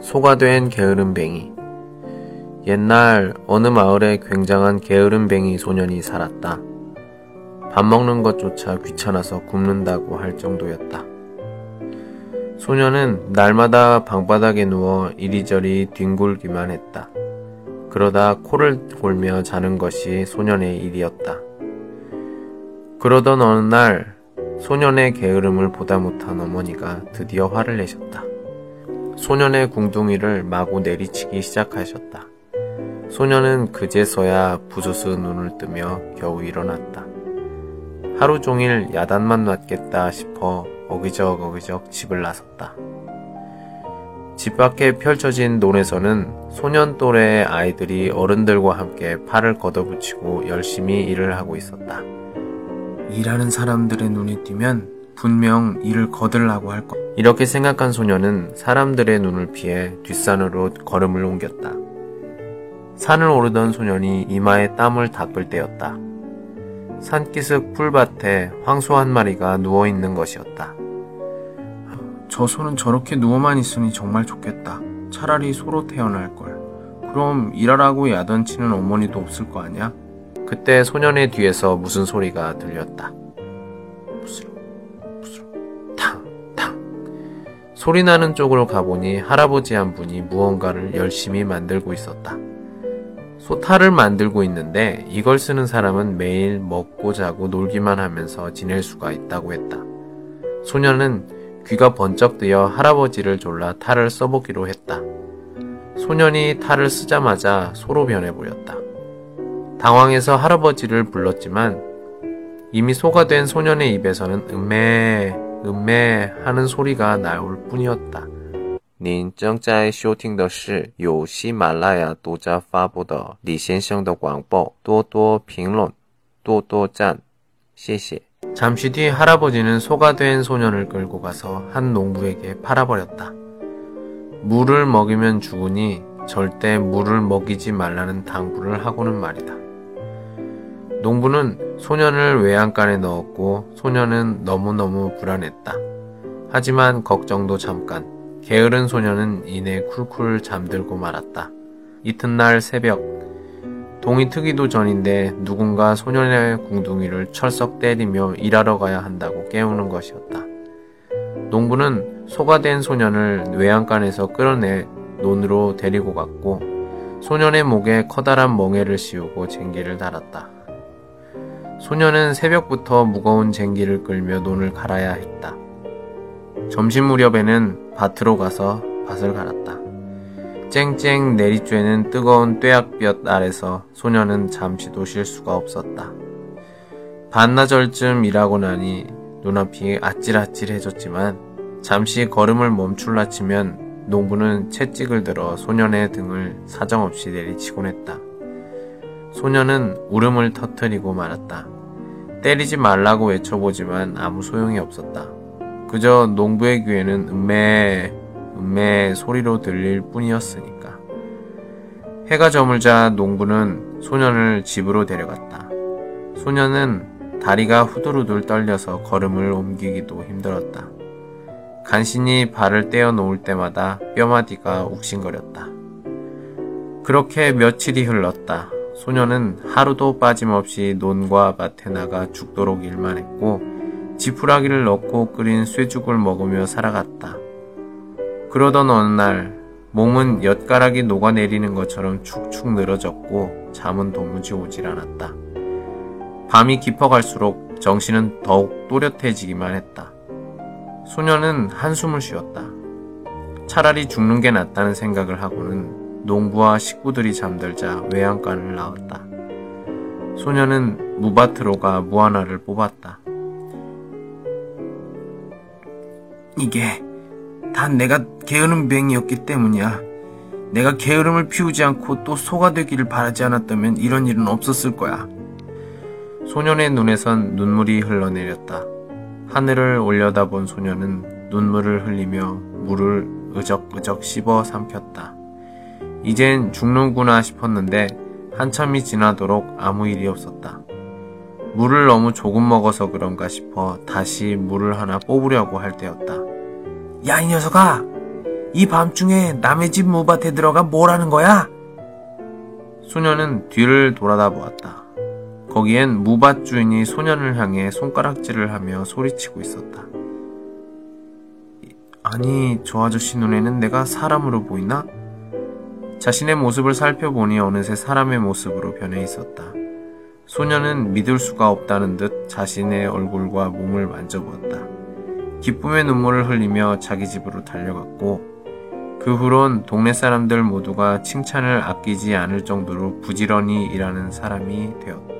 소가 된 게으름뱅이. 옛날 어느 마을에 굉장한 게으름뱅이 소년이 살았다. 밥 먹는 것조차 귀찮아서 굶는다고 할 정도였다. 소년은 날마다 방바닥에 누워 이리저리 뒹굴기만 했다. 그러다 코를 골며 자는 것이 소년의 일이었다. 그러던 어느 날 소년의 게으름을 보다 못한 어머니가 드디어 화를 내셨다. 소년의 궁둥이를 마구 내리치기 시작하셨다. 소년은 그제서야 부조스 눈을 뜨며 겨우 일어났다. 하루 종일 야단만 맞겠다 싶어 어기적 어기적 집을 나섰다. 집 밖에 펼쳐진 논에서는 소년 또래의 아이들이 어른들과 함께 팔을 걷어붙이고 열심히 일을 하고 있었다. 일하는 사람들의 눈에 띄면 분명 일을 거들라고 할 것. 이렇게 생각한 소년은 사람들의 눈을 피해 뒷산으로 걸음을 옮겼다. 산을 오르던 소년이 이마에 땀을 닦을 때였다. 산기슭 풀밭에 황소 한 마리가 누워 있는 것이었다. 저 소는 저렇게 누워만 있으니 정말 좋겠다. 차라리 소로 태어날 걸. 그럼 일하라고 야단치는 어머니도 없을 거 아니야? 그때 소년의 뒤에서 무슨 소리가 들렸다. 소리 나는 쪽으로 가보니 할아버지 한 분이 무언가를 열심히 만들고 있었다. 소탈을 만들고 있는데 이걸 쓰는 사람은 매일 먹고 자고 놀기만 하면서 지낼 수가 있다고 했다. 소년은 귀가 번쩍 뜨여 할아버지를 졸라 탈을 써보기로 했다. 소년이 탈을 쓰자마자 소로 변해 보였다. 당황해서 할아버지를 불렀지만 이미 소가 된 소년의 입에서는 음메, 음메 하는 소리가 나올 뿐이었다. 您正在收听的是由喜马拉雅独家发布的李先生的广播，多多评论，多多赞，谢谢。 잠시 뒤 할아버지는 소가 된 소년을 끌고 가서 한 농부에게 팔아버렸다. 물을 먹이면 죽으니 절대 물을 먹이지 말라는 당부를 하고는 말이다. 농부는 소년을 외양간에 넣었고 소년은 너무너무 불안했다. 하지만 걱정도 잠깐. 게으른 소년은 이내 쿨쿨 잠들고 말았다. 이튿날 새벽, 동이 트기도 전인데 누군가 소년의 궁둥이를 철썩 때리며 일하러 가야 한다고 깨우는 것이었다. 농부는 소가 된 소년을 외양간에서 끌어내 논으로 데리고 갔고 소년의 목에 커다란 멍에를 씌우고 쟁기를 달았다. 소년은 새벽부터 무거운 쟁기를 끌며 논을 갈아야 했다. 점심 무렵에는 밭으로 가서 밭을 갈았다. 쨍쨍 내리쬐는 뜨거운 뙤약볕 아래서 소년은 잠시도 쉴 수가 없었다. 반나절쯤 일하고 나니 눈앞이 아찔아찔해졌지만 잠시 걸음을 멈출라 치면 농부는 채찍을 들어 소년의 등을 사정없이 내리치곤 했다. 소년은 울음을 터뜨리고 말았다. 때리지 말라고 외쳐보지만 아무 소용이 없었다. 그저 농부의 귀에는 음메, 음메 소리로 들릴 뿐이었으니까. 해가 저물자 농부는 소년을 집으로 데려갔다. 소년은 다리가 후들후들 떨려서 걸음을 옮기기도 힘들었다. 간신히 발을 떼어 놓을 때마다 뼈마디가 욱신거렸다. 그렇게 며칠이 흘렀다. 소년은 하루도 빠짐없이 논과 밭에 나가 죽도록 일만 했고 지푸라기를 넣고 끓인 쇠죽을 먹으며 살아갔다. 그러던 어느 날 몸은 엿가락이 녹아내리는 것처럼 축축 늘어졌고 잠은 도무지 오질 않았다. 밤이 깊어갈수록 정신은 더욱 또렷해지기만 했다. 소년은 한숨을 쉬었다. 차라리 죽는 게 낫다는 생각을 하고는 농부와 식구들이 잠들자 외양간을 나왔다. 소년은 무밭으로 가 무하나를 뽑았다. 이게 다 내가 게으름 뱅이었기 때문이야. 내가 게으름을 피우지 않고 또 소가 되기를 바라지 않았다면 이런 일은 없었을 거야. 소년의 눈에선 눈물이 흘러내렸다. 하늘을 올려다본 소년은 눈물을 흘리며 물을 으적으적 씹어 삼켰다. 이젠 죽는구나 싶었는데 한참이 지나도록 아무 일이 없었다. 물을 너무 조금 먹어서 그런가 싶어 다시 물을 하나 뽑으려고 할 때였다. 야, 이 녀석아! 이 밤중에 남의 집 무밭에 들어가 뭘 하는 거야? 소녀는 뒤를 돌아다 보았다. 거기엔 무밭 주인이 소년을 향해 손가락질을 하며 소리치고 있었다. 아니, 저 아저씨 눈에는 내가 사람으로 보이나? 자신의 모습을 살펴보니 어느새 사람의 모습으로 변해 있었다. 소녀는 믿을 수가 없다는 듯 자신의 얼굴과 몸을 만져보았다. 기쁨의 눈물을 흘리며 자기 집으로 달려갔고, 그 후론 동네 사람들 모두가 칭찬을 아끼지 않을 정도로 부지런히 일하는 사람이 되었다.